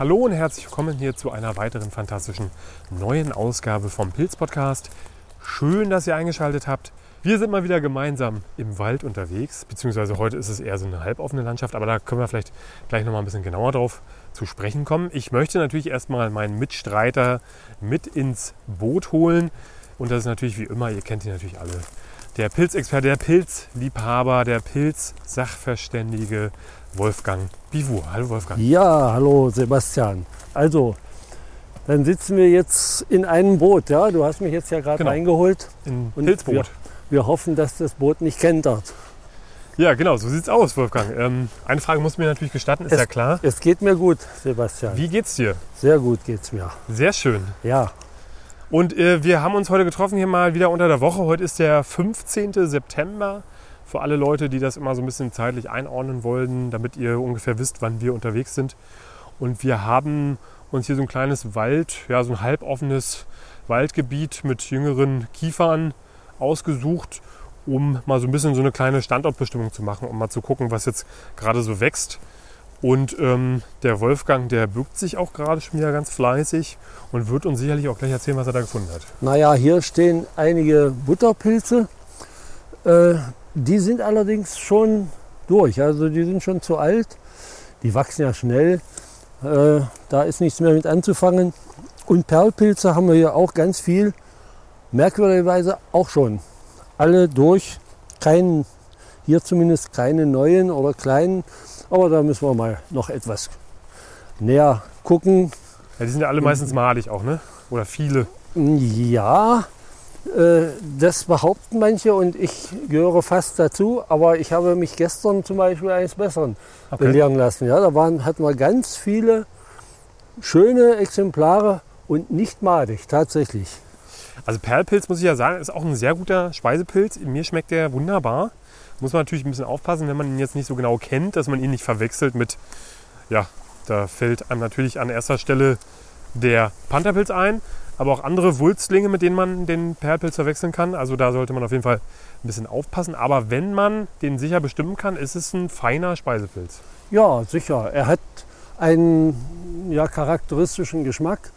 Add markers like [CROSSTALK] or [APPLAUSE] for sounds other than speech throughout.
Hallo und herzlich willkommen hier zu einer weiteren fantastischen neuen Ausgabe vom Pilz Podcast. Schön, dass ihr eingeschaltet habt. Wir sind mal wieder gemeinsam im Wald unterwegs, beziehungsweise heute ist es eher so eine halboffene Landschaft, aber da können wir vielleicht gleich noch mal ein bisschen genauer drauf zu sprechen kommen. Ich möchte natürlich erstmal meinen Mitstreiter mit ins Boot holen und das ist natürlich wie immer, ihr kennt ihn natürlich alle, der Pilzexperte, der Pilzliebhaber, der Pilzsachverständige Wolfgang Bivur. Hallo Wolfgang. Ja, hallo Sebastian. Also, dann sitzen wir jetzt in einem Boot. Ja, du hast mich jetzt ja gerade Genau. reingeholt. Ein Pilzboot. Wir, wir hoffen, dass das Boot nicht kentert. Ja, genau, so sieht's aus, Wolfgang. Ähm, eine Frage muss mir natürlich gestatten, ist Es- ja klar. Es geht mir gut, Sebastian. Wie geht's dir? Sehr gut geht's mir. Sehr schön. Ja, Und äh, wir haben uns heute getroffen hier mal wieder unter der Woche. Heute ist der 15. September. Für alle Leute, die das immer so ein bisschen zeitlich einordnen wollen, damit ihr ungefähr wisst, wann wir unterwegs sind. Und wir haben uns hier so ein kleines Wald, ja, so ein halboffenes Waldgebiet mit jüngeren Kiefern ausgesucht, um mal so ein bisschen so eine kleine Standortbestimmung zu machen, um mal zu gucken, was jetzt gerade so wächst. Und ähm, der Wolfgang, der bückt sich auch gerade schon wieder ganz fleißig und wird uns sicherlich auch gleich erzählen, was er da gefunden hat. naja, hier stehen einige Butterpilze. Äh, die sind allerdings schon durch. Also die sind schon zu alt. Die wachsen ja schnell. Äh, da ist nichts mehr mit anzufangen. Und Perlpilze haben wir hier auch ganz viel. Merkwürdigerweise auch schon. Alle durch. Kein, hier zumindest keine neuen oder kleinen. Aber da müssen wir mal noch etwas näher gucken. Ja, die sind ja alle meistens malig auch, ne? Oder viele. Ja, das behaupten manche und ich gehöre fast dazu. Aber ich habe mich gestern zum Beispiel eines Besseren belehren lassen. Ja, da waren, hatten wir ganz viele schöne Exemplare und nicht madig, tatsächlich. Also Perlpilz, muss ich ja sagen, ist auch ein sehr guter Speisepilz. Mir schmeckt der wunderbar. Muss man natürlich ein bisschen aufpassen, wenn man ihn jetzt nicht so genau kennt, dass man ihn nicht verwechselt mit, ja, da fällt einem natürlich an erster Stelle der Pantherpilz ein, aber auch andere Wulstlinge, mit denen man den Perlpilz verwechseln kann. Also da sollte man auf jeden Fall ein bisschen aufpassen. Aber wenn man den sicher bestimmen kann, ist es ein feiner Speisepilz. Ja, sicher. Er hat einen ja, charakteristischen Geschmack.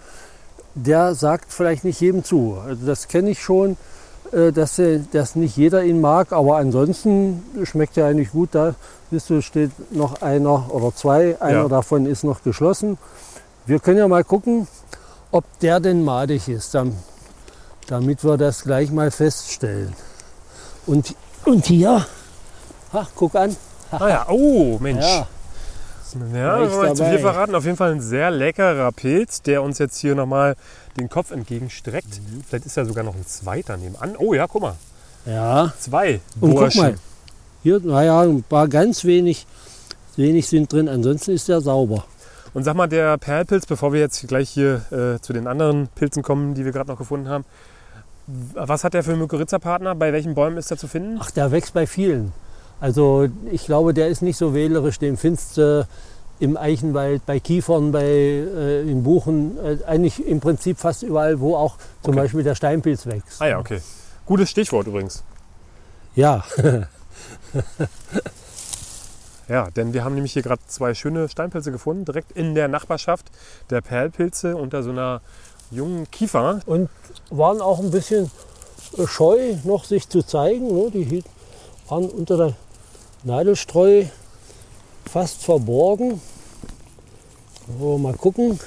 Der sagt vielleicht nicht jedem zu. Also das kenne ich schon, äh, dass, dass nicht jeder ihn mag. Aber ansonsten schmeckt er eigentlich gut. Da siehst du, steht noch einer oder zwei. Einer Ja. davon ist noch geschlossen. Wir können ja mal gucken, ob der denn madig ist, dam- damit wir das gleich mal feststellen. Und, und hier, ha, guck an. Ah ja, oh Mensch. Ja, Ja, wenn wir zu viel verraten, auf jeden Fall ein sehr leckerer Pilz, der uns jetzt hier nochmal den Kopf entgegenstreckt. Mhm. Vielleicht ist ja sogar noch ein zweiter nebenan. Oh ja, guck mal, ja. zwei Und guck Burschen. mal, hier, naja, ein paar ganz wenig, wenig sind drin, ansonsten ist der sauber. Und sag mal, der Perlpilz, bevor wir jetzt gleich hier äh, zu den anderen Pilzen kommen, die wir gerade noch gefunden haben, was hat der für Mykorrhiza-Partner? Bei welchen Bäumen ist er zu finden? Ach, der wächst bei vielen. Also ich glaube, der ist nicht so wählerisch, den findest du im Eichenwald, bei Kiefern, bei, äh, in Buchen, äh, eigentlich im Prinzip fast überall, wo auch zum Okay. Beispiel der Steinpilz wächst. Ah ja, okay. Gutes Stichwort übrigens. Ja, [LAUGHS] Ja, denn wir haben nämlich hier gerade zwei schöne Steinpilze gefunden, direkt in der Nachbarschaft der Perlpilze unter so einer jungen Kiefer. und waren auch ein bisschen äh, scheu, noch sich zu zeigen. Ne? Die waren unter der Nadelstreu fast verborgen. So, mal gucken,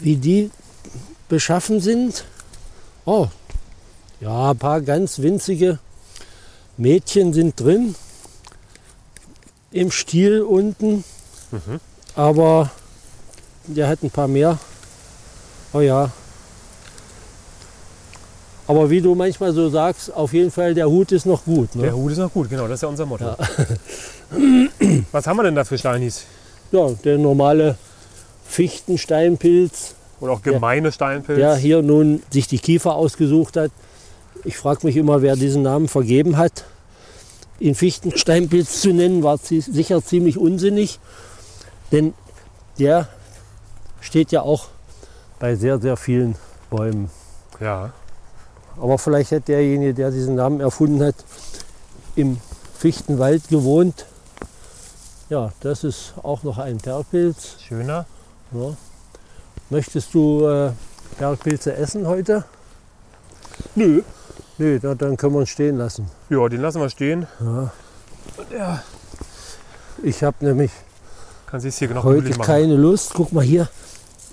wie die beschaffen sind. Oh, ja, ein paar ganz winzige Mädchen sind drin im Stiel unten. Mhm. Aber der hat ein paar mehr. Oh ja. Aber wie du manchmal so sagst, auf jeden Fall der Hut ist noch gut. Ne? Der Hut ist noch gut, genau, das ist ja unser Motto. Ja. [CLEARS THROAT] Was haben wir denn da für Steinis? Ja, der normale Fichtensteinpilz, Oder auch gemeine Steinpilz? der hier nun sich die Kiefer ausgesucht hat. Ich frage mich immer, wer diesen Namen vergeben hat. Ihn Fichtensteinpilz zu nennen, war sicher ziemlich unsinnig. Denn der steht ja auch bei sehr, sehr vielen Bäumen. Ja. Aber vielleicht hat derjenige, der diesen Namen erfunden hat, im Fichtenwald gewohnt. Ja, das ist auch noch ein Perlpilz. Schöner. Ja. Möchtest du äh, Bergpilze essen heute? Nö. Nö, na, dann können wir ihn stehen lassen. Ja, den lassen wir stehen. Ja. Ja. Ich habe nämlich Kann hier noch heute keine Lust. Guck mal, hier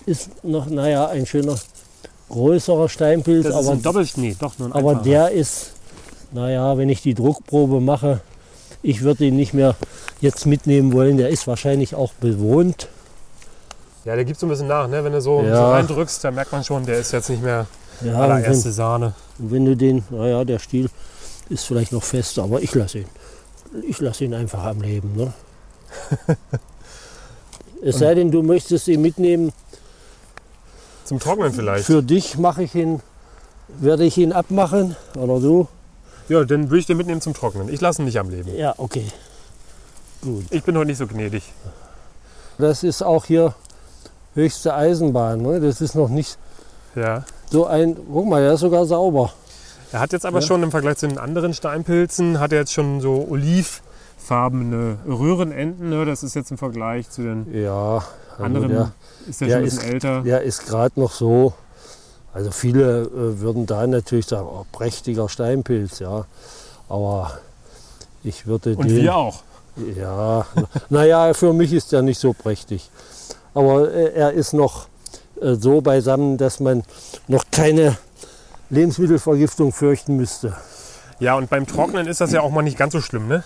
ist noch, naja, ein schöner größerer Steinpilz, Das ist aber, ein Doppelschnee, doch nur ein aber einfacher. der ist, naja, wenn ich die Druckprobe mache, ich würde ihn nicht mehr jetzt mitnehmen wollen. Der ist wahrscheinlich auch bewohnt. Ja, der gibt so ein bisschen nach, ne? Wenn du so, Ja. so reindrückst, da merkt man schon, der ist jetzt nicht mehr Ja, allererste wenn, Sahne. und wenn du den, naja, der Stiel ist vielleicht noch fest, aber ich lasse ihn. Ich lasse ihn einfach am Leben. Ne? [LAUGHS] es sei denn, du möchtest ihn mitnehmen. Zum Trocknen vielleicht. Für dich mache ich ihn, werde ich ihn abmachen. Oder du? Ja, dann würde ich den mitnehmen zum Trocknen. Ich lasse ihn nicht am Leben. Ja, okay. Gut. Ich bin heute nicht so gnädig. Das ist auch hier höchste Eisenbahn. Ne? Das ist noch nicht Ja. So ein. Guck mal, der ist sogar sauber. Er hat jetzt aber Ja. schon im Vergleich zu den anderen Steinpilzen, hat er jetzt schon so olivfarbene Röhrenenden. Ne? Das ist jetzt im Vergleich zu den Ja, also anderen, der, ist der der schon ein bisschen älter. der ist gerade noch so. Also viele äh, würden da natürlich sagen, oh, prächtiger Steinpilz, ja. Aber ich würde Und den. wir auch. Ja, naja, für mich ist der nicht so prächtig. Aber äh, er ist noch äh, so beisammen, dass man noch keine Lebensmittelvergiftung fürchten müsste. Ja, und beim Trocknen ist das ja auch mal nicht ganz so schlimm, ne?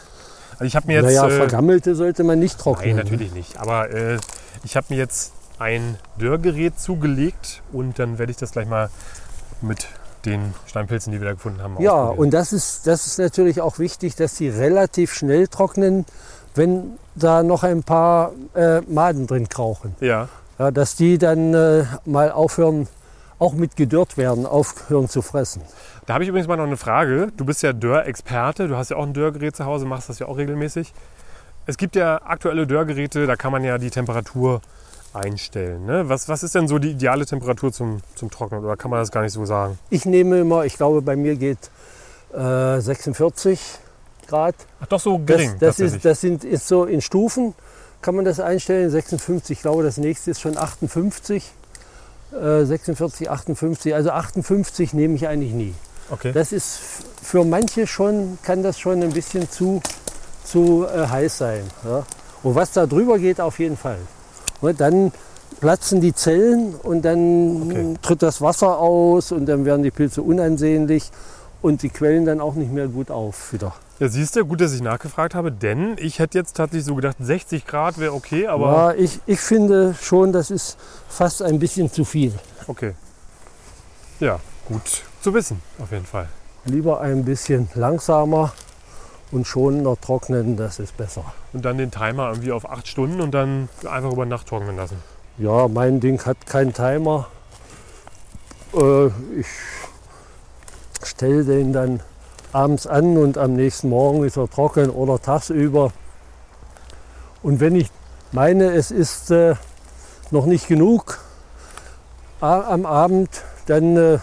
Also ich habe mir jetzt... naja, äh, vergammelte sollte man nicht Nein, trocknen. ne? natürlich nicht. Aber äh, ich habe mir jetzt ein Dörrgerät zugelegt und dann werde ich das gleich mal mit den Steinpilzen, die wir da gefunden haben, Ja, und das ist, das ist natürlich auch wichtig, dass die relativ schnell trocknen, wenn da noch ein paar äh, Maden drin krauchen. ja, Ja, dass die dann äh, mal aufhören, auch mit gedörrt werden, aufhören zu fressen. da habe ich übrigens mal noch eine Frage. Du bist ja Dörrexperte, du hast ja auch ein Dörrgerät zu Hause, machst das ja auch regelmäßig. Es gibt ja aktuelle Dörrgeräte, da kann man ja die Temperatur einstellen. Ne? Was, was ist denn so die ideale Temperatur zum, zum Trocknen oder kann man das gar nicht so sagen? Ich nehme immer, ich glaube, bei mir geht äh, 46 Grad. Ach doch, so Das, gering das, tatsächlich. ist, das sind, ist so in Stufen, kann man das einstellen. 56, ich glaube, das nächste ist schon 58. Äh, 46, 58. Also 58 nehme ich eigentlich nie. okay. Das ist für manche schon, kann das schon ein bisschen zu, zu äh, heiß sein. Ja? Und was da drüber geht, auf jeden Fall. Und dann platzen die Zellen und dann Okay. tritt das Wasser aus und dann werden die Pilze unansehnlich und die quellen dann auch nicht mehr gut auf wieder. Ja, siehst du, gut, dass ich nachgefragt habe, denn ich hätte jetzt tatsächlich so gedacht, 60 Grad wäre okay, aber ja, ich, ich finde schon, das ist fast ein bisschen zu viel. okay. Ja, gut zu wissen, auf jeden Fall. Lieber ein bisschen langsamer und schonender trocknen, das ist besser. Und dann den Timer irgendwie auf 8 Stunden und dann einfach über Nacht trocknen lassen. Ja, mein Ding hat keinen Timer. Äh, ich stelle den dann abends an und am nächsten Morgen ist er trocken oder tagsüber. Und wenn ich meine, es ist äh, noch nicht genug am Abend, dann äh,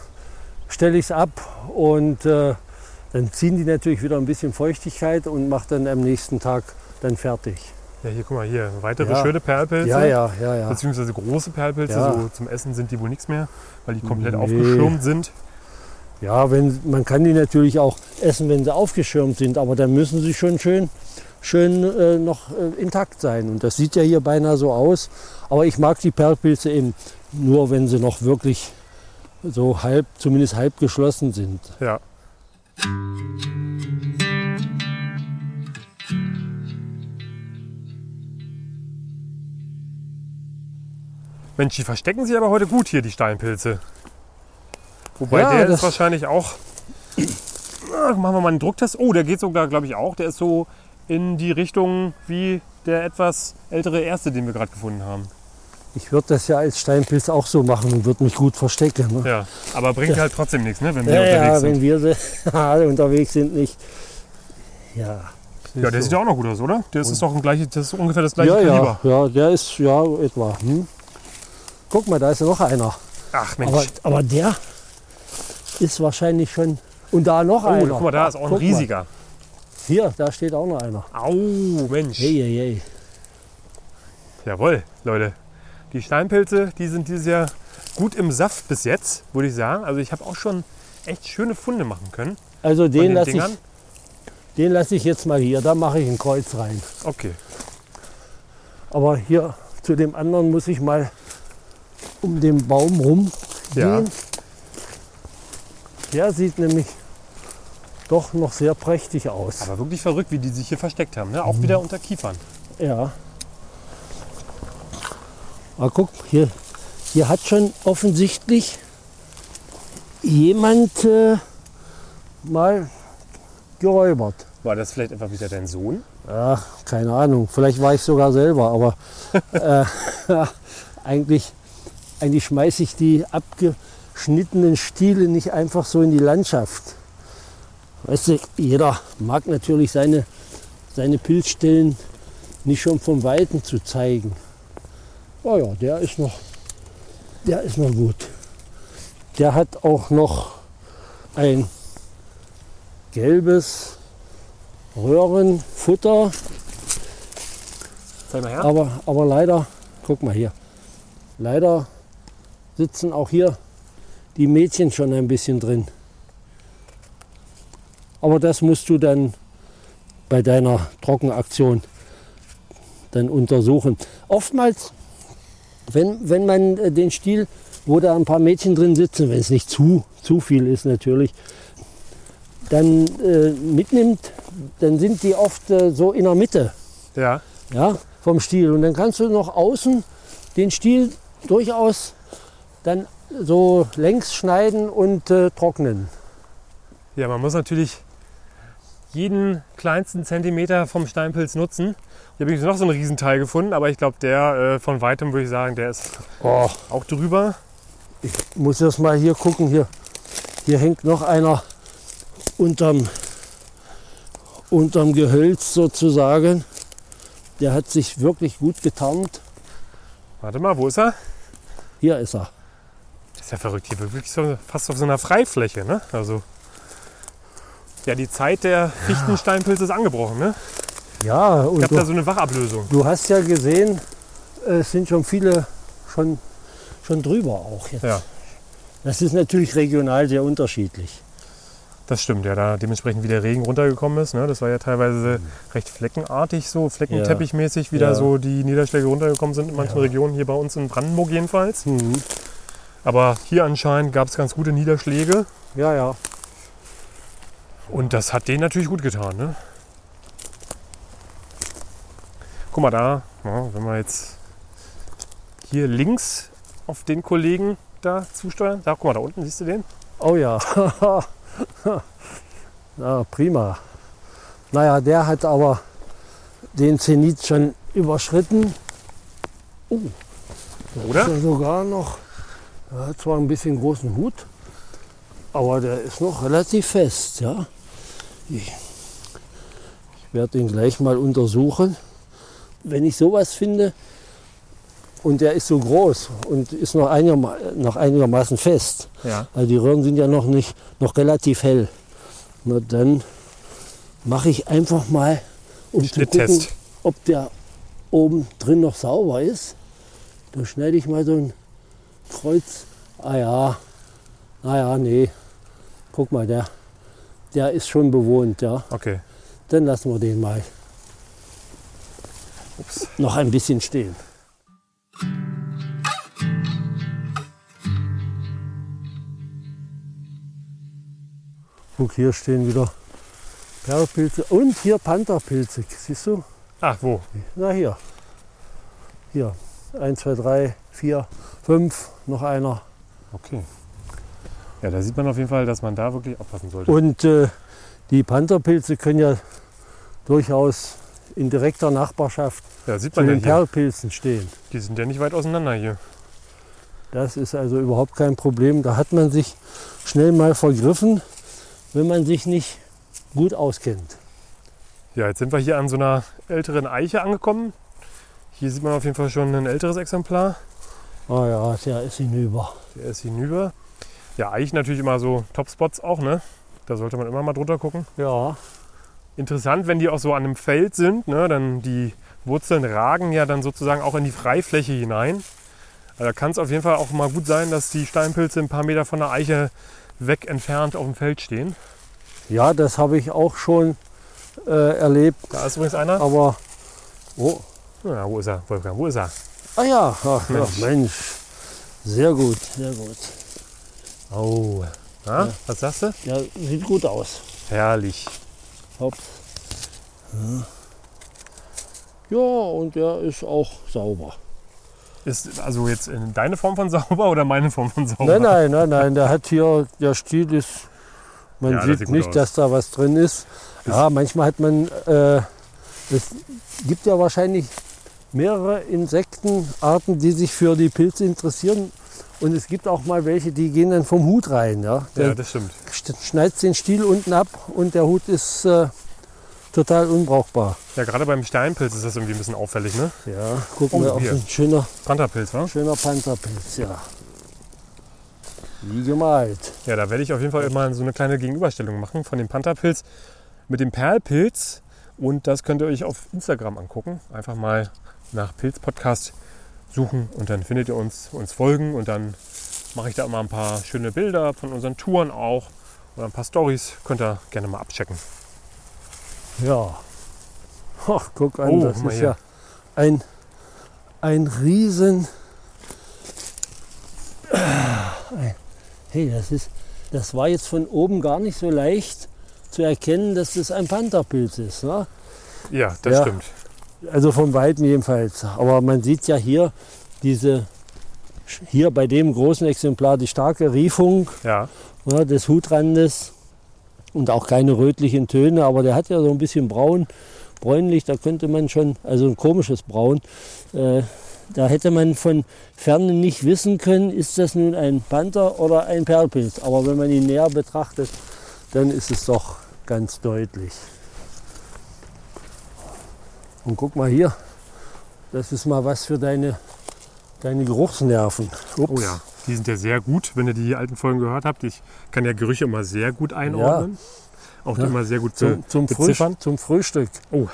stelle ich es ab und äh, dann ziehen die natürlich wieder ein bisschen Feuchtigkeit und mache dann am nächsten Tag dann fertig. Ja, hier, guck mal, hier, weitere Ja. schöne Perlpilze. Ja, ja, ja, ja. Beziehungsweise große Perlpilze, Ja. so zum Essen sind die wohl nichts mehr, weil die komplett Nee. aufgeschirmt sind. Ja, wenn, man kann die natürlich auch essen, wenn sie aufgeschirmt sind, aber dann müssen sie schon schön, schön äh, noch äh, intakt sein. Und das sieht ja hier beinahe so aus. Aber ich mag die Perlpilze eben nur, wenn sie noch wirklich so halb, zumindest halb geschlossen sind. Ja. Mensch, die verstecken sich aber heute gut hier, die Steinpilze. Wobei Ja, der ist wahrscheinlich auch. Ah, Machen wir mal einen Drucktest. Oh, der geht sogar, glaube ich, auch. Der ist so in die Richtung wie der etwas ältere erste, den wir gerade gefunden haben. Ich würde das ja als Steinpilz auch so machen und würde mich gut verstecken. Ne? Ja, aber bringt halt trotzdem nichts, ne, wenn wir Ja, unterwegs ja, sind. wenn wir [LAUGHS] alle unterwegs sind, nicht. Ja. Ja, der so. sieht ja auch noch gut aus, oder? Der ist, doch ein gleich, das ist ungefähr das gleiche ja, Kaliber. ja, ja, der ist ja etwa. Hm? Guck mal, da ist ja noch einer. Ach Mensch. Aber, aber der ist wahrscheinlich schon. Und da noch oh, einer. guck mal, da ist auch ein Guck mal. riesiger. Hier, da steht auch noch einer. Au, Mensch. Hey, hey, hey. Jawohl, Leute. Die Steinpilze, die sind dieses Jahr gut im Saft bis jetzt, würde ich sagen. Also ich habe auch schon echt schöne Funde machen können. Also den den lasse ich, den lass ich jetzt mal hier. Da mache ich ein Kreuz rein. Okay. Aber hier zu dem anderen muss ich mal um den Baum rum Ja. gehen. Der sieht nämlich doch noch sehr prächtig aus. Aber wirklich verrückt, wie die sich hier versteckt haben. Ne? Auch wieder unter Kiefern. Ja. Aber guck, hier, hier hat schon offensichtlich jemand äh, mal geräubert. War das vielleicht einfach wieder dein Sohn? Ja, keine Ahnung. Vielleicht war ich sogar selber, aber äh, [LAUGHS] eigentlich, eigentlich schmeiße ich die abgeschnittenen Stiele nicht einfach so in die Landschaft. Weißt du, jeder mag natürlich seine, seine Pilzstellen nicht schon vom Weiten zu zeigen. Oh ja, der ist noch, der ist noch gut. Der hat auch noch ein gelbes Röhrenfutter, Zeig mal her. aber, aber leider, guck mal hier, leider sitzen auch hier die Mädchen schon ein bisschen drin. Aber das musst du dann bei deiner Trockenaktion dann untersuchen. Oftmals, wenn, wenn man äh, den Stiel, wo da ein paar Mädchen drin sitzen, wenn es nicht zu, zu viel ist natürlich, dann äh, mitnimmt, dann sind die oft äh, so in der Mitte Ja. ja, vom Stiel. Und dann kannst du noch außen den Stiel durchaus dann so längs schneiden und äh, trocknen. Ja, man muss natürlich jeden kleinsten Zentimeter vom Steinpilz nutzen. Hier habe ich noch so einen Riesenteil gefunden, aber ich glaube, der äh, von weitem würde ich sagen, der ist Oh, auch drüber. ich muss erst mal hier gucken. Hier, hier hängt noch einer unterm, unterm Gehölz sozusagen. Der hat sich wirklich gut getarnt. Warte mal, wo ist er? Hier ist er. Das ist ja verrückt. Hier wirklich so, fast auf so einer Freifläche. Ne? Also, ja, die Zeit der Fichtensteinpilze ist angebrochen. Ne? Ja, Ich und habe da so eine Wachablösung. du hast ja gesehen, es sind schon viele schon, schon drüber auch jetzt. Ja, Das ist natürlich regional sehr unterschiedlich. das stimmt. Ja, da dementsprechend wie der Regen runtergekommen ist. Ne? Das war ja teilweise recht fleckenartig, so fleckenteppichmäßig, wie da Ja. so die Niederschläge runtergekommen sind in manchen Regionen, hier bei uns in Brandenburg jedenfalls. Mhm. Aber hier anscheinend gab es ganz gute Niederschläge Ja, ja. und das hat denen natürlich gut getan. Ne? Guck mal da, ja, wenn wir jetzt hier links auf den Kollegen da zusteuern. Da, guck mal, da unten, siehst du den? Oh ja. [LAUGHS] ja, prima. Naja, der hat aber den Zenit schon überschritten. Oh, Oder? er sogar noch. Er hat zwar ein bisschen großen Hut, aber der ist noch relativ fest. Ja. Ich, ich werde ihn gleich mal untersuchen. Wenn ich sowas finde und der ist so groß und ist noch, einigerma noch einigermaßen fest, Ja. also die Röhren sind ja noch nicht, noch relativ hell. Na dann mache ich einfach mal, um zu gucken, ob der oben drin noch sauber ist. Da schneide ich mal so ein Kreuz. Ah ja, naja, nee. Guck mal, der, der ist schon bewohnt, ja. Okay. Dann lassen wir den mal Ups. noch ein bisschen stehen. Guck, hier stehen wieder Perlpilze und hier Pantherpilze. Siehst du? Ach, wo? Na hier. Hier. 1, 2, 3, 4, 5, noch einer. Okay. Ja, da sieht man auf jeden Fall, dass man da wirklich aufpassen sollte. Und äh, die Pantherpilze können ja durchaus in direkter Nachbarschaft ja, zu ja den hier. Perlpilzen stehen. Die sind ja nicht weit auseinander hier. Das ist also überhaupt kein Problem. Da hat man sich schnell mal vergriffen, wenn man sich nicht gut auskennt. Ja, jetzt sind wir hier an so einer älteren Eiche angekommen. Hier sieht man auf jeden Fall schon ein älteres Exemplar. Ah ja, der ist hinüber. Der ist hinüber. Ja, Eichen natürlich immer so Topspots auch, ne? Da sollte man immer mal drunter gucken. Ja, Interessant, wenn die auch so an einem Feld sind, ne? Dann die Wurzeln ragen ja dann sozusagen auch in die Freifläche hinein. Also da kann es auf jeden Fall auch mal gut sein, dass die Steinpilze ein paar Meter von der Eiche weg entfernt auf dem Feld stehen. Ja, das habe ich auch schon äh, erlebt. Da ist übrigens einer. Aber, oh, Ja, wo ist er, Wolfgang? Wo ist er? ah ja, ach, Mensch. Ja, Mensch. Sehr gut, sehr gut. Oh. Na, Was sagst du? Ja, sieht gut aus. Herrlich. Hopp. Ja, und der ist auch sauber. Ist also jetzt in deine Form von sauber oder meine Form von sauber? Nein, nein, nein, nein, der hat hier, der Stiel ist, man Ja, das sieht sieht nicht, aus. dass da was drin ist. Ja, manchmal hat man, äh, es gibt ja wahrscheinlich mehrere Insektenarten, die sich für die Pilze interessieren. Und es gibt auch mal welche, die gehen dann vom Hut rein. Ja? Der Ja, das stimmt. sch- schneidet den Stiel unten ab und der Hut ist äh, total unbrauchbar. Ja, gerade beim Steinpilz ist das irgendwie ein bisschen auffällig, ne? Ja, gucken Oh, wir auf hier. ein schöner, Pantherpilz, wa? schöner Pantherpilz. Ja. Wie gemalt. Ja, da werde ich auf jeden Fall mal so eine kleine Gegenüberstellung machen von dem Pantherpilz mit dem Perlpilz. Und das könnt ihr euch auf Instagram angucken. Einfach mal nach Pilz-Podcast suchen und dann findet ihr uns, uns folgen und dann mache ich da immer ein paar schöne Bilder von unseren Touren auch oder ein paar Stories. Könnt ihr gerne mal abchecken. Ja. Ach, guck an, Oh, das ist hier. ja ein, ein Riesen. Hey, das ist, das war jetzt von oben gar nicht so leicht zu erkennen, dass das ein Pantherpilz ist. Ne? Ja, das Ja. stimmt. Also vom Weiten jedenfalls. Aber man sieht ja hier diese, hier bei dem großen Exemplar die starke Riefung Ja, ja, des Hutrandes und auch keine rötlichen Töne, aber der hat ja so ein bisschen braun, bräunlich, da könnte man schon, also ein komisches Braun, äh, da hätte man von Ferne nicht wissen können, ist das nun ein Panther oder ein Perlpilz. Aber wenn man ihn näher betrachtet, dann ist es doch ganz deutlich. Und guck mal hier, das ist mal was für deine, deine Geruchsnerven. Ups. oh ja. Die sind ja sehr gut, wenn ihr die alten Folgen gehört habt. Ich kann ja Gerüche immer sehr gut einordnen. Auch die Ja. immer sehr gut Zum, zum, Frühst beziffern. zum Frühstück. Oh.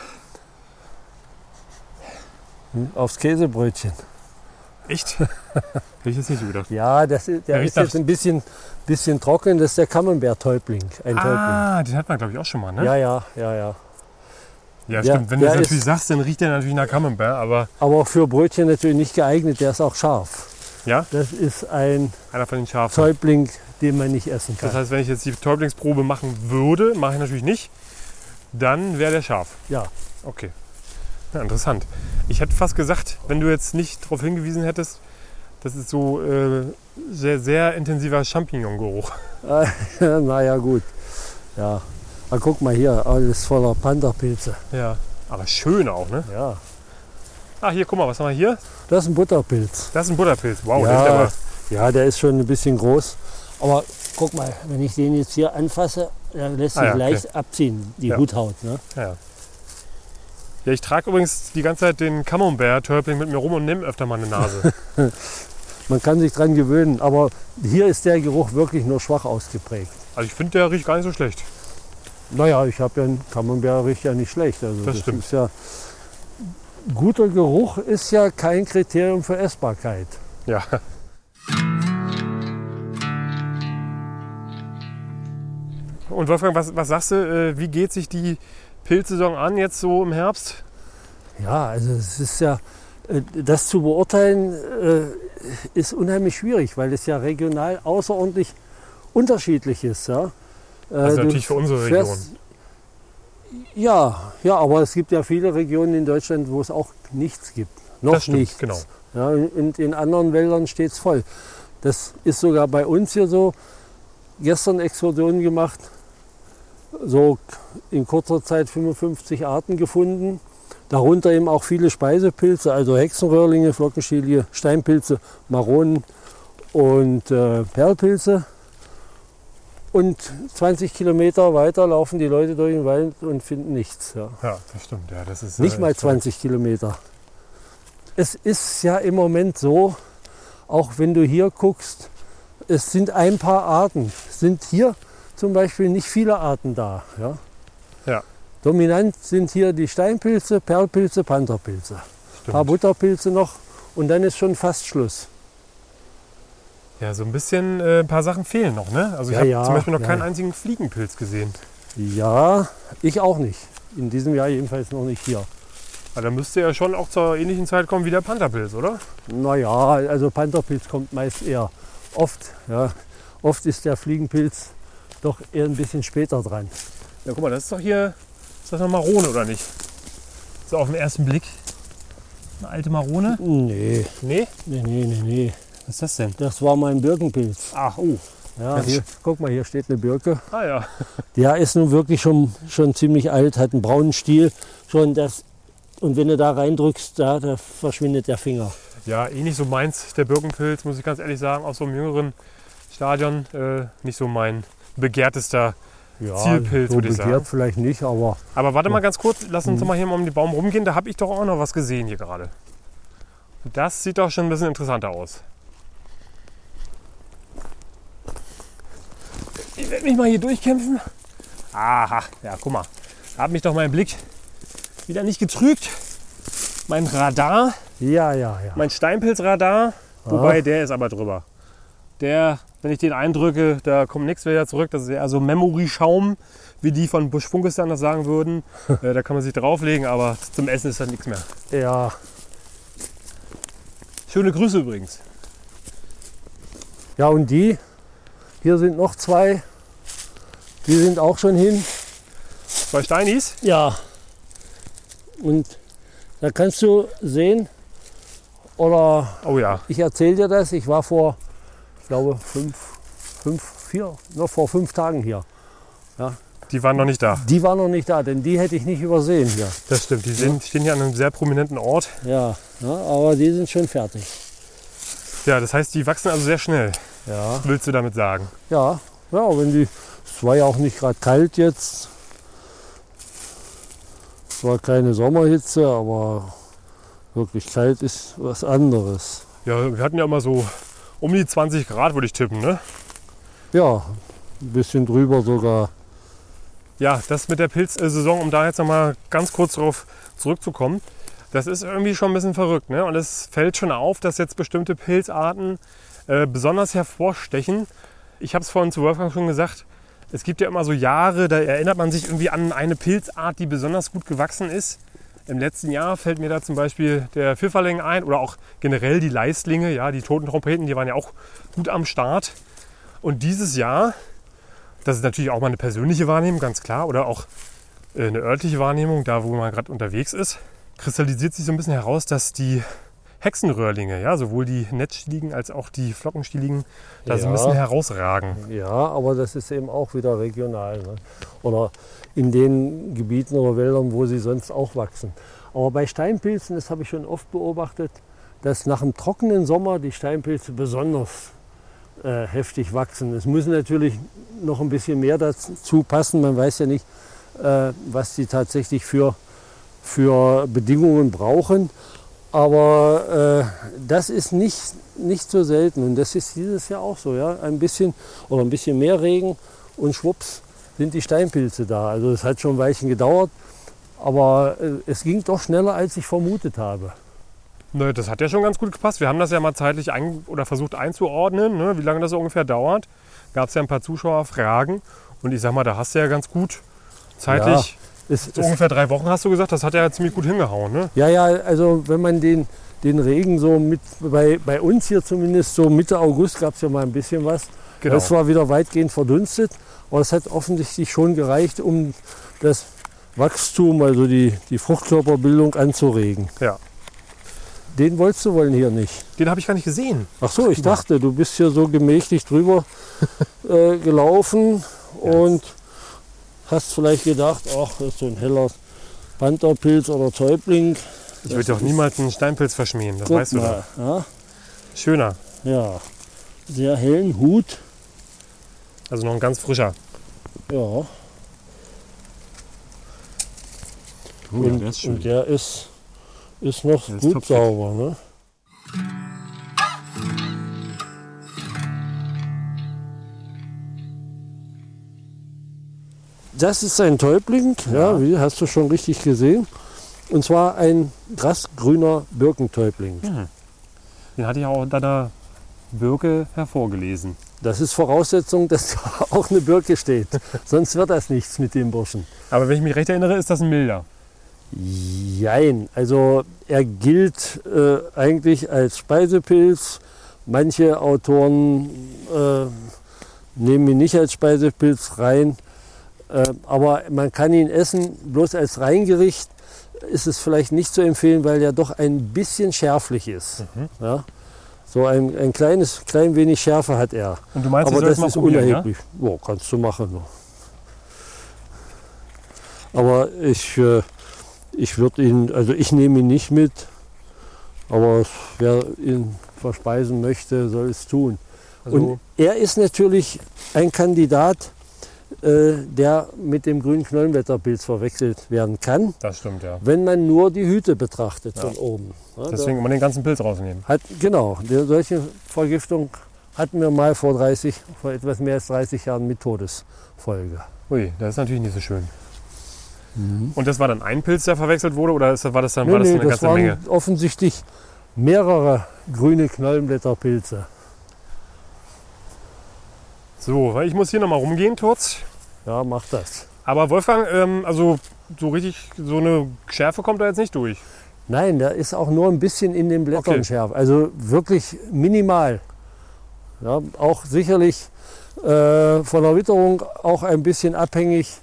Hm, Aufs Käsebrötchen. Echt? Hätte ich jetzt nicht so gedacht. [LAUGHS] Ja, das ist, der Ja, ist jetzt ein bisschen, bisschen trocken. Das ist der Camembert-Täubling. Ah, den hat man glaube ich auch schon mal, Täubling. ne? Ja, ja, ja, ja. Ja, stimmt. Wenn du das natürlich sagst, dann riecht der natürlich nach Camembert, aber Aber für Brötchen natürlich nicht geeignet. Der ist auch scharf. ja, Das ist ein einer von den Schafen. Täubling, den man nicht essen kann. Das heißt, wenn ich jetzt die Täublingsprobe machen würde, mache ich natürlich nicht, dann wäre der scharf. Ja. Okay. Ja, interessant. Ich hätte fast gesagt, wenn du jetzt nicht darauf hingewiesen hättest, das ist so äh, sehr, sehr intensiver Champignon-Geruch. [LAUGHS] naja, gut. Ja. Aber guck mal hier, alles voller Pantherpilze. Ja. Aber schön auch, ne? Ja. Ah, hier, guck mal, was haben wir hier? Das ist ein Butterpilz. Das ist ein Butterpilz. Wow, der ja, ist aber. ja, der ist schon ein bisschen groß. Aber guck mal, wenn ich den jetzt hier anfasse, dann lässt Ah sich ja, okay. leicht abziehen, die Ja. Huthaut. Ne? Ja. Ja, ich trage übrigens die ganze Zeit den Camembert-Täubling mit mir rum und nehme öfter mal eine Nase. [LAUGHS] Man kann sich dran gewöhnen, aber hier ist der Geruch wirklich nur schwach ausgeprägt. Also ich finde, der riecht gar nicht so schlecht. Naja, ich habe ja einen Camembert riecht ja nicht schlecht. Also Das stimmt. Ist ja, guter Geruch ist ja kein Kriterium für Essbarkeit. Ja. Und Wolfgang, was, was sagst du, äh, wie geht sich die Pilzsaison an jetzt so im Herbst? Ja, also es ist ja, äh, das zu beurteilen äh, ist unheimlich schwierig, weil es ja regional außerordentlich unterschiedlich ist. Ja. Äh, Also du natürlich für unsere fährst- Ja, ja, aber es gibt ja viele Regionen in Deutschland, wo es auch nichts gibt. Noch Das stimmt, nichts. genau. Ja, und in anderen Wäldern steht es voll. Das ist sogar bei uns hier so. Gestern Exkursionen gemacht, so in kurzer Zeit 55 Arten gefunden. Darunter eben auch viele Speisepilze, also Hexenröhrlinge, Flockenschilie, Steinpilze, Maronen und äh, Perlpilze. Und 20 Kilometer weiter laufen die Leute durch den Wald und finden nichts. Ja. Ja, das stimmt. Ja, das ist, Nicht äh, mal echt verrückt. 20 Kilometer. Es ist ja im Moment so, auch wenn du hier guckst, es sind ein paar Arten. Es sind hier zum Beispiel nicht viele Arten da. Ja? Ja. Dominant sind hier die Steinpilze, Perlpilze, Pantherpilze. Ein paar. Butterpilze noch und dann ist schon fast Schluss. Ja, so ein bisschen, äh, ein paar Sachen fehlen noch, ne? Also ich Ja, habe ja, zum Beispiel noch ja, keinen einzigen Fliegenpilz gesehen. Ja, ich auch nicht. In diesem Jahr jedenfalls noch nicht hier. Aber da müsste ja schon auch zur ähnlichen Zeit kommen wie der Pantherpilz, oder? Naja, also Pantherpilz kommt meist eher oft. Ja. Oft ist der Fliegenpilz doch eher ein bisschen später dran. Ja, guck mal, das ist doch hier, ist das eine Marone oder nicht? So auf den ersten Blick. Eine alte Marone? Nee, Nee? nee, nee, nee, nee. Was ist das denn? Das war mein Birkenpilz. Ach, oh. Ja, hier, guck mal, hier steht eine Birke. Ah ja. Der ist nun wirklich schon, schon ziemlich alt, hat einen braunen Stiel. Schon das, und wenn du da reindrückst, da, da verschwindet der Finger. Ja, eh nicht so meins, der Birkenpilz, muss ich ganz ehrlich sagen, aus so einem jüngeren Stadion. Äh, nicht so mein begehrtester. Ja, Zielpilz, so würde ich begehrt sagen. vielleicht nicht, aber Aber warte mal ganz kurz, lass uns doch mal hier mal um den Baum rumgehen. Da habe ich doch auch noch was gesehen hier gerade. Das sieht doch schon ein bisschen interessanter aus. Ich werde mich mal hier durchkämpfen. Aha, ja, guck mal. Da hat mich doch mein Blick wieder nicht getrügt. Mein Radar, ja, ja, ja. mein Steinpilzradar, wobei der ist aber drüber. Der, wenn ich den eindrücke, da kommt nichts wieder zurück. Das ist eher so Memory-Schaum, wie die von Bush Funkistan das sagen würden. [LAUGHS] äh, da kann man sich drauflegen, aber zum Essen ist das nichts mehr. Ja, Schöne Grüße übrigens. ja, und die, hier sind noch zwei, die sind auch schon hin. Zwei Steinis. Ja. Und da kannst du sehen, oder Oh ja. ich erzähle dir das, ich war vor, ich glaube, fünf, fünf, vier, noch vor fünf Tagen hier. Die waren noch nicht da. Die war noch nicht da, denn die hätte ich nicht übersehen hier. Das stimmt. Die sind, stehen hier an einem sehr prominenten Ort. Ja, ja aber die sind schon fertig. Ja, das heißt, die wachsen also sehr schnell. Ja, Willst du damit sagen? ja, ja, wenn die, es war ja auch nicht gerade kalt jetzt. Es war keine Sommerhitze, aber wirklich kalt ist was anderes. Ja, wir hatten ja immer so um die 20 Grad, würde ich tippen, ne? Ja, ein bisschen drüber sogar. Ja, das mit der Pilzsaison, um da jetzt nochmal ganz kurz drauf zurückzukommen, das ist irgendwie schon ein bisschen verrückt. Ne? Und es fällt schon auf, dass jetzt bestimmte Pilzarten äh, besonders hervorstechen. Ich habe es vorhin zu Wolfgang schon gesagt, es gibt ja immer so Jahre, da erinnert man sich irgendwie an eine Pilzart, die besonders gut gewachsen ist. Im letzten Jahr fällt mir da zum Beispiel der Pfifferling ein oder auch generell die Leistlinge, ja, die toten Trompeten, die waren ja auch gut am Start. Und dieses Jahr, das ist natürlich auch mal eine persönliche Wahrnehmung, ganz klar, oder auch äh, eine örtliche Wahrnehmung, da wo man gerade unterwegs ist, kristallisiert sich so ein bisschen heraus, dass die Hexenröhrlinge, ja, sowohl die Netzstieligen als auch die Flockenstieligen, da so ein Ja. bisschen herausragen. Ja, aber das ist eben auch wieder regional. Ne? Oder in den Gebieten oder Wäldern, wo sie sonst auch wachsen. Aber bei Steinpilzen, das habe ich schon oft beobachtet, dass nach einem trockenen Sommer die Steinpilze besonders äh, heftig wachsen. Es müssen natürlich noch ein bisschen mehr dazu passen. Man weiß ja nicht, äh, was sie tatsächlich für, für Bedingungen brauchen. Aber äh, das ist nicht, nicht so selten und das ist dieses Jahr auch so. Ja? Ein bisschen oder ein bisschen mehr Regen und schwupps sind die Steinpilze da. Also es hat schon ein Weilchen gedauert, aber äh, es ging doch schneller, als ich vermutet habe. Ne, das hat ja schon ganz gut gepasst. Wir haben das ja mal zeitlich ein, oder versucht einzuordnen, ne, wie lange das ungefähr dauert. Gab es ja ein paar Zuschauerfragen und ich sag mal, da hast du ja ganz gut zeitlich, Es, so ungefähr drei Wochen hast du gesagt, das hat ja ziemlich gut hingehauen. Ne? ja, ja, also wenn man den, den Regen so mit, bei, bei uns hier zumindest so Mitte August gab es ja mal ein bisschen was. Genau. Das war wieder weitgehend verdunstet, aber es hat offensichtlich schon gereicht, um das Wachstum, also die, die Fruchtkörperbildung anzuregen. Ja. Den wolltest du wohl hier nicht. Den habe ich gar nicht gesehen. Ach so, ich dachte, du bist hier so gemächlich drüber [LAUGHS] äh, gelaufen und hast vielleicht gedacht, ach, das ist so ein heller Pantherpilz oder Täubling. Ich würde doch niemals einen Steinpilz verschmähen, das Guck weißt du doch. mal, Schöner, ja, ja, sehr hellen Hut. also noch ein ganz frischer. Ja, Oh, und, und der ist, ist noch Der ist gut topfit. sauber. Ne? Das ist ein Täubling, ja. Ja. wie hast du schon richtig gesehen. Und zwar ein grasgrüner Birkentäubling. Den hatte ich auch in deiner Birke hervorgelesen. Das ist Voraussetzung, dass da [LAUGHS] auch eine Birke steht. [LAUGHS] Sonst wird das nichts mit dem Burschen. Aber wenn ich mich recht erinnere, ist das ein milder. Jein, also er gilt äh, eigentlich als Speisepilz. Manche Autoren äh, nehmen ihn nicht als Speisepilz rein, aber man kann ihn essen. Bloß als Reingericht ist es vielleicht nicht zu empfehlen, weil er doch ein bisschen schärflich ist. Ja? So ein, ein kleines, klein wenig Schärfe hat er. Und du meinst, Aber das ist unerheblich. Ja? kannst du machen. Aber ich, äh, ich würde ihn, also ich nehme ihn nicht mit. Aber wer ihn verspeisen möchte, soll es tun. Also, Und er ist natürlich ein Kandidat, der mit dem grünen Knollenblätterpilz verwechselt werden kann, das stimmt, ja. wenn man nur die Hüte betrachtet Ja. von oben. Ja, da Deswegen immer den ganzen Pilz rausnehmen. hat, genau, der, solche Vergiftung hatten wir mal vor 30, vor etwas mehr als 30 Jahren mit Todesfolge. Ui, das ist natürlich nicht so schön. Und das war dann ein Pilz, der verwechselt wurde, oder ist, war das dann Nee, war das nee, eine das ganze waren Menge? offensichtlich mehrere grüne Knollenblätterpilze. So, weil ich muss hier nochmal rumgehen kurz. Ja, mach das. Aber Wolfgang, ähm, also so richtig, so eine Schärfe kommt da jetzt nicht durch. Nein, der ist auch nur ein bisschen in den Blättern Okay. schärf. Also wirklich minimal. Ja, auch sicherlich äh, von der Witterung auch ein bisschen abhängig.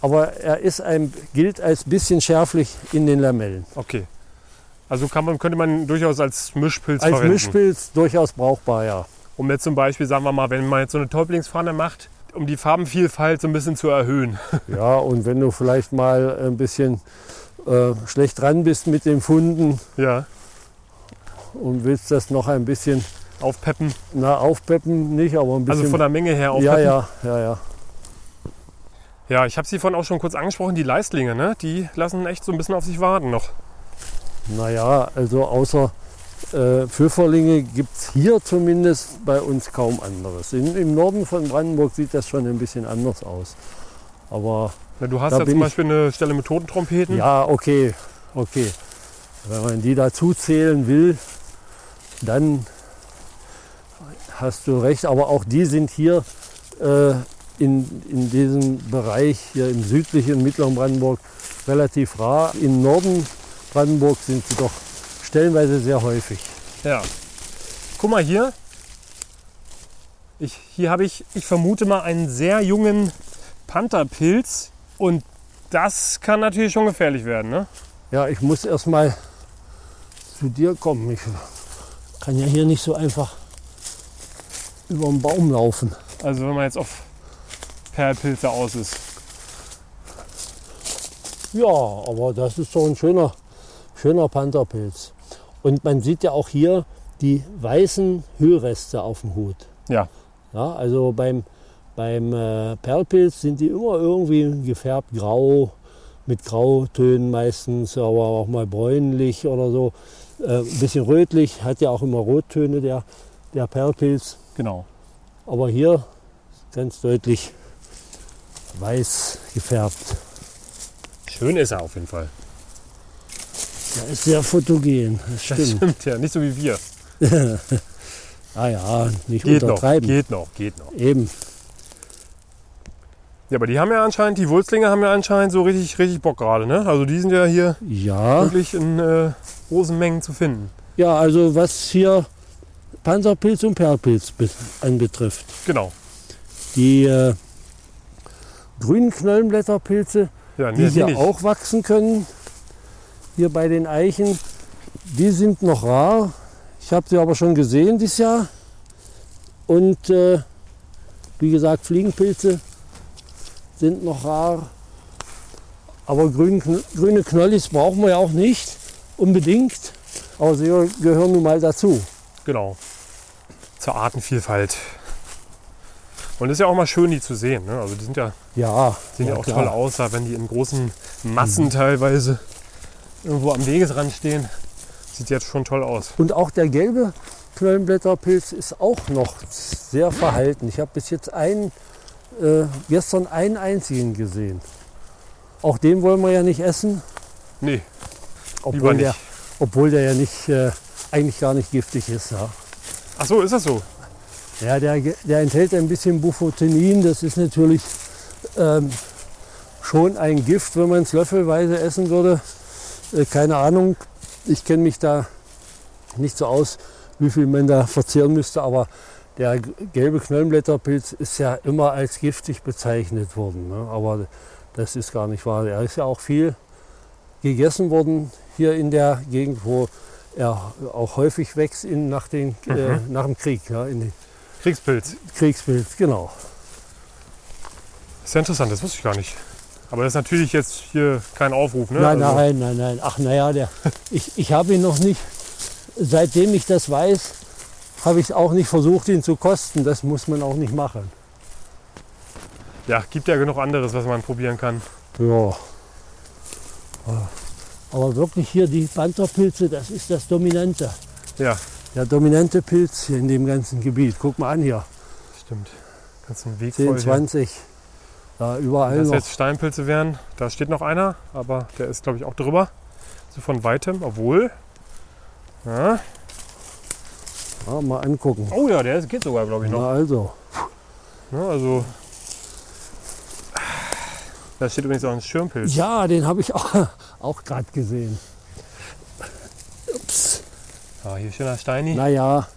Aber er ist ein, gilt als bisschen schärflich in den Lamellen. Okay. Also man, könnte man durchaus als Mischpilz Als verwenden. Mischpilz durchaus brauchbar, ja. Um jetzt zum Beispiel, sagen wir mal, wenn man jetzt so eine Täublingspfanne macht, um die Farbenvielfalt so ein bisschen zu erhöhen. [LAUGHS] Ja, und wenn du vielleicht mal ein bisschen äh, schlecht dran bist mit den Funden Ja. und willst das noch ein bisschen Aufpeppen. na, aufpeppen, nicht, aber ein bisschen. Also von der Menge her ja, aufpeppen. ja, ja, ja. Ja, ich habe sie vorhin auch schon kurz angesprochen, die Leistlinge, ne? die lassen echt so ein bisschen auf sich warten noch. Naja, also außer äh, Pfifferlinge gibt es hier zumindest bei uns kaum anderes. In, Im Norden von Brandenburg sieht das schon ein bisschen anders aus. Aber Na, du hast ja zum Beispiel eine Stelle mit Totentrompeten. ja, okay, okay. Wenn man die dazu zählen will, dann hast du recht. Aber auch die sind hier äh, in, in diesem Bereich, hier im südlichen mittleren Brandenburg, relativ rar. Im Norden Brandenburg sind sie doch stellenweise sehr häufig. Ja. Guck mal hier. Ich, hier habe ich, ich vermute mal, einen sehr jungen Pantherpilz. Und das kann natürlich schon gefährlich werden. Ne? Ja, ich muss erst mal zu dir kommen. Ich kann ja hier nicht so einfach über den Baum laufen. Also wenn man jetzt auf Perlpilze aus ist. Ja, aber das ist so ein schöner, schöner Pantherpilz. Und man sieht ja auch hier die weißen Hüllreste auf dem Hut. Ja. Ja, also beim, beim äh, Perlpilz sind die immer irgendwie gefärbt grau, mit Grautönen meistens, aber auch mal bräunlich oder so. Äh, ein bisschen rötlich, hat ja auch immer Rottöne der, der Perlpilz. Genau. Aber hier ganz deutlich weiß gefärbt. Schön ist er auf jeden Fall. Er ist sehr fotogen, das Das stimmt. stimmt ja. Nicht so wie wir. [LAUGHS] Ah ja, nicht Geht noch, untertreiben. geht noch, geht noch. Eben. Ja, aber die haben ja anscheinend, die Wulstlinge haben ja anscheinend so richtig, richtig Bock gerade. Ne? Also die sind ja hier Ja, wirklich in äh, großen Mengen zu finden. ja, also was hier Panzerpilz und Perlpilz be- anbetrifft. Genau. Die äh, grünen Knollenblätterpilze, Ja, die hier auch wachsen können, hier bei den Eichen, die sind noch rar. Ich habe sie aber schon gesehen dieses Jahr. Und äh, wie gesagt, Fliegenpilze sind noch rar. Aber grün, grüne Knollis brauchen wir ja auch nicht unbedingt. Aber sie gehören nun mal dazu. Genau. Zur Artenvielfalt. Und es ist ja auch mal schön, die zu sehen. Ne? Also die sind ja, Ja, sehen ja, ja, auch klar. Mhm. toll aus, wenn die in großen Massen teilweise irgendwo am Wegesrand stehen. Sieht jetzt schon toll aus. Und auch der gelbe Knollenblätterpilz ist auch noch sehr verhalten. Ich habe bis jetzt einen, äh, gestern einen einzigen gesehen. Auch den wollen wir ja nicht essen, Nee, obwohl, der, obwohl der ja nicht, äh, eigentlich gar nicht giftig ist. Ja. Ach so, ist das so? Ja, der, der enthält ein bisschen Bufotenin. Das ist natürlich ähm, schon ein Gift, wenn man es löffelweise essen würde. Äh, keine Ahnung, ich kenne mich da nicht so aus, wie viel man da verzehren müsste, aber der gelbe Knollenblätterpilz ist ja immer als giftig bezeichnet worden. Ne? Aber das ist gar nicht wahr. Er ist ja auch viel gegessen worden hier in der Gegend, wo er auch häufig wächst in, nach, den, äh, nach dem Krieg, ja, Kriegspilz. Kriegspilz, genau. Ist ja interessant, das wusste ich gar nicht. Aber das ist natürlich jetzt hier kein Aufruf, ne? Nein, Also- nein, nein, nein. Ach naja, der, ich, ich habe ihn noch nicht, seitdem ich das weiß, habe ich auch nicht versucht, ihn zu kosten. Das muss man auch nicht machen. Ja, gibt ja genug anderes, was man probieren kann. Ja. Aber wirklich hier die Pantherpilze, das ist das Dominante. Ja, Der dominante Pilz hier in dem ganzen Gebiet. Guck mal an hier. stimmt. Kannst einen Weg 10, voll hier. 20. Da überall Wenn das jetzt Steinpilze wären, da steht noch einer, aber der ist, glaube ich, auch drüber. So von weitem, obwohl. Ja. Ja, mal angucken. Oh ja, der ist- geht sogar, glaube ich, noch. Na also. Ne, also. Da steht übrigens auch ein Schirmpilz. Ja, den habe ich auch, [LAUGHS] auch gerade gesehen. Ups. Ah, hier schöner Steini. Naja,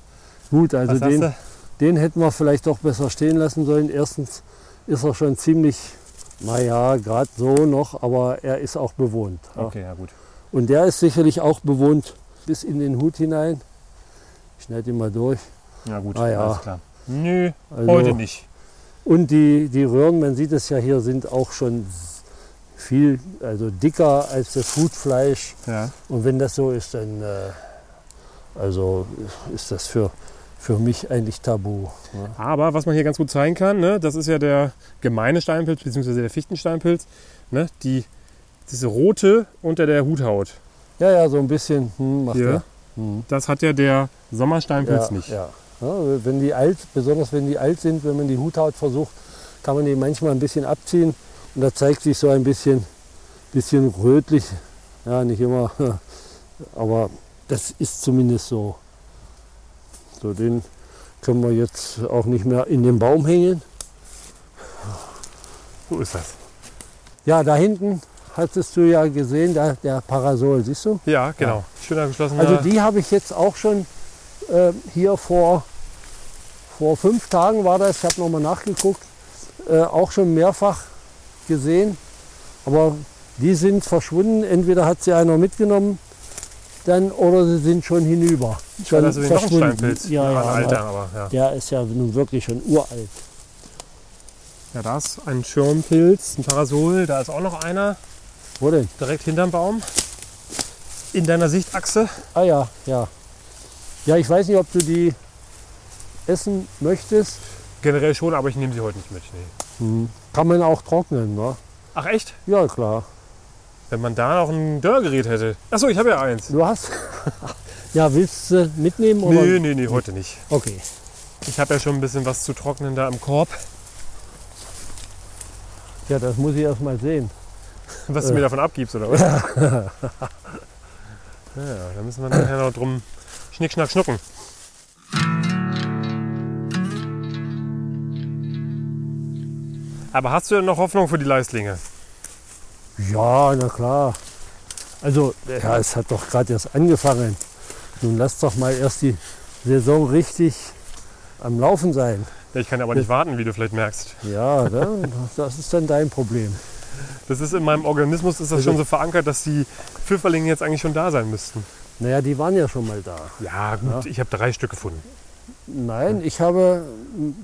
gut, also den, den hätten wir vielleicht doch besser stehen lassen sollen. Erstens ist er schon ziemlich, naja, gerade so noch, aber er ist auch bewohnt. Okay, ja gut. Und der ist sicherlich auch bewohnt bis in den Hut hinein. Ich schneide ihn mal durch. Ja gut, Ah, ja. alles klar. Nö, Also- heute nicht. Und die, die Röhren, man sieht es ja hier, sind auch schon viel also dicker als das Hutfleisch. Ja. Und wenn das so ist, dann äh, also ist das für, für mich eigentlich tabu. Ne? Aber was man hier ganz gut zeigen kann, ne, das ist ja der gemeine Steinpilz, beziehungsweise der Fichtensteinpilz. Ne, die, diese rote unter der Huthaut, Ja, ja, so ein bisschen hm, macht Hier. er. Hm. das hat ja der Sommersteinpilz Ja, nicht. ja. Ja, wenn die alt, besonders wenn die alt sind, wenn man die Huthaut versucht, kann man die manchmal ein bisschen abziehen und da zeigt sich so ein bisschen, bisschen rötlich. Ja, nicht immer, [LAUGHS] aber das ist zumindest so. So, den können wir jetzt auch nicht mehr in den Baum hängen. So ist das. Ja, da hinten hattest du ja gesehen, da, der Parasol, siehst du? Ja, genau. Schöner geschlossener. Also die habe ich jetzt auch schon äh, hier vor, vor fünf Tagen war das, ich habe nochmal nachgeguckt, äh, auch schon mehrfach gesehen. Aber die sind verschwunden. Entweder hat sie einer mitgenommen, dann oder sie sind schon hinüber. Also noch ein Steinpilz. Ja, ja, alter, aber ja. der ist ja nun wirklich schon uralt. Ja, da ist ein Schirmpilz, ein Parasol, da ist auch noch einer, Wo denn? direkt hinterm Baum. In deiner Sichtachse. Ah ja, ja. Ja, ich weiß nicht, ob du die essen möchtest. Generell schon, aber ich nehme sie heute nicht mit. Nee. Kann man auch trocknen, ne? Ach echt? Ja, klar. Wenn man da noch ein Dörrgerät hätte. Achso, ich habe ja eins. Du hast. [LAUGHS] ja, willst du mitnehmen? Oder? Nee, nee, nee, heute nicht. Okay. Ich habe ja schon ein bisschen was zu trocknen da im Korb. Ja, das muss ich erst mal sehen. Was du mir davon abgibst, oder was? [LAUGHS] ja, da müssen wir nachher noch drum schnick, schnack, schnucken. Aber hast du denn noch Hoffnung für die Leistlinge? Ja, na klar. Also, ja, es hat doch gerade erst angefangen. Nun lass doch mal erst die Saison richtig am Laufen sein. Ja, ich kann aber nicht warten, wie du vielleicht merkst. Ja, ne? das ist dann dein Problem. Das ist in meinem Organismus ist das schon so verankert, dass die Pfifferlinge jetzt eigentlich schon da sein müssten. Naja, die waren ja schon mal da. Ja, gut, ich habe drei Stück gefunden. Nein, ich habe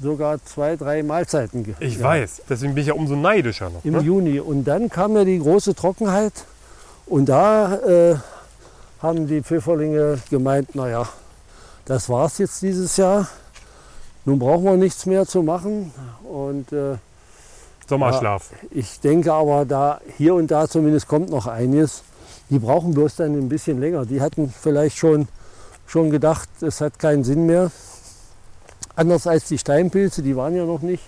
sogar zwei, drei Mahlzeiten ge Ich gehabt. weiß, deswegen bin ich ja umso neidischer noch. Im Ne? Juni. Und dann kam ja die große Trockenheit. Und da äh, haben die Pfifferlinge gemeint, naja, das war's jetzt dieses Jahr. Nun brauchen wir nichts mehr zu machen. Und äh, Sommerschlaf. ich denke aber, da hier und da zumindest kommt noch einiges. Die brauchen bloß dann ein bisschen länger. Die hatten vielleicht schon, schon gedacht, es hat keinen Sinn mehr. Anders als die Steinpilze, die waren ja noch nicht.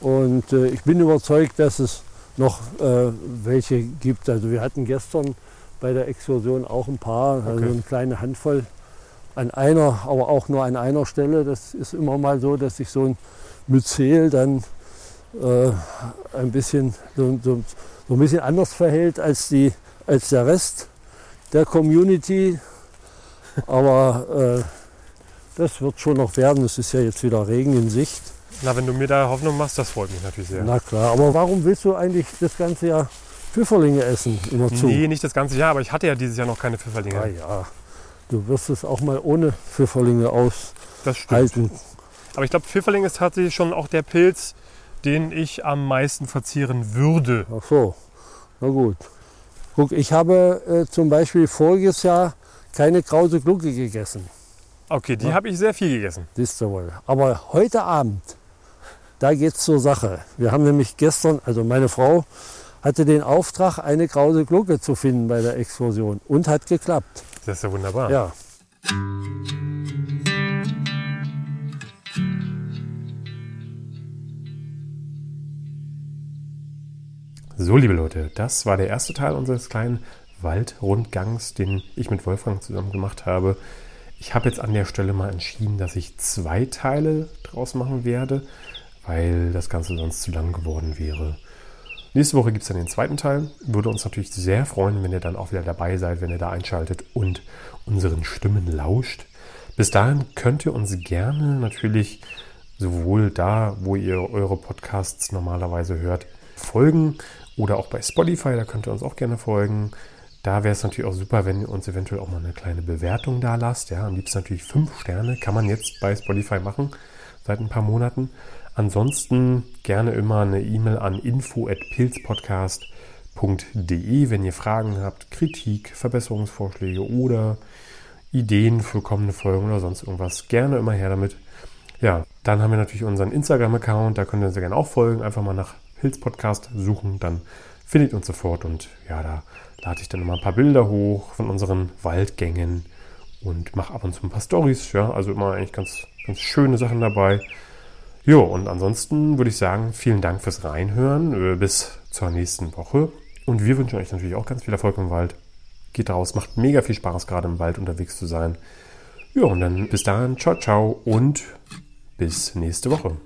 Und äh, ich bin überzeugt, dass es noch äh, welche gibt. Also wir hatten gestern bei der Exkursion auch ein paar, also Okay. eine kleine Handvoll an einer, aber auch nur an einer Stelle. Das ist immer mal so, dass sich so ein Myzel dann äh, ein bisschen so, so, so, ein bisschen anders verhält als, die, als der Rest der Community. Aber äh, das wird schon noch werden. Es ist ja jetzt wieder Regen in Sicht. Na, wenn du mir da Hoffnung machst, das freut mich natürlich sehr. Na klar, aber warum willst du eigentlich das ganze Jahr Pfifferlinge essen immer zu? Nee, nicht das ganze Jahr, aber ich hatte ja dieses Jahr noch keine Pfifferlinge. Ah ja, du wirst es auch mal ohne Pfifferlinge aushalten. Aber ich glaube, Pfifferling ist tatsächlich schon auch der Pilz, den ich am meisten verzieren würde. Ach so, na gut. Guck, ich habe äh, zum Beispiel voriges Jahr keine krause Glucke gegessen. Okay, die ja? habe ich sehr viel gegessen. Siehst du wohl. Aber heute Abend, da geht es zur Sache. Wir haben nämlich gestern, also meine Frau hatte den Auftrag, eine krause Glucke zu finden bei der Exkursion und hat geklappt. Das ist ja wunderbar. Ja. So, liebe Leute, das war der erste Teil unseres kleinen Waldrundgangs, den ich mit Wolfgang zusammen gemacht habe. Ich habe jetzt an der Stelle mal entschieden, dass ich zwei Teile draus machen werde, weil das Ganze sonst zu lang geworden wäre. Nächste Woche gibt es dann den zweiten Teil. Würde uns natürlich sehr freuen, wenn ihr dann auch wieder dabei seid, wenn ihr da einschaltet und unseren Stimmen lauscht. Bis dahin könnt ihr uns gerne natürlich sowohl da, wo ihr eure Podcasts normalerweise hört, folgen oder auch bei Spotify, da könnt ihr uns auch gerne folgen. Da wäre es natürlich auch super, wenn ihr uns eventuell auch mal eine kleine Bewertung da lasst. Ja, am liebsten natürlich fünf Sterne, kann man jetzt bei Spotify machen, seit ein paar Monaten. Ansonsten gerne immer eine E-Mail an info@pilzpodcast.de, wenn ihr Fragen habt, Kritik, Verbesserungsvorschläge oder Ideen für kommende Folgen oder sonst irgendwas. Gerne immer her damit. Ja, dann haben wir natürlich unseren Instagram-Account, da könnt ihr uns gerne auch folgen. Einfach mal nach Pilz-Podcast suchen, dann findet uns sofort. Und ja, da lade ich dann immer ein paar Bilder hoch von unseren Waldgängen und mache ab und zu ein paar Stories. Ja, also immer eigentlich ganz, ganz schöne Sachen dabei. Jo, und ansonsten würde ich sagen, vielen Dank fürs Reinhören. Äh, bis zur nächsten Woche. Und wir wünschen euch natürlich auch ganz viel Erfolg im Wald. Geht raus, macht mega viel Spaß, gerade im Wald unterwegs zu sein. Ja, und dann bis dahin, ciao, ciao und bis nächste Woche.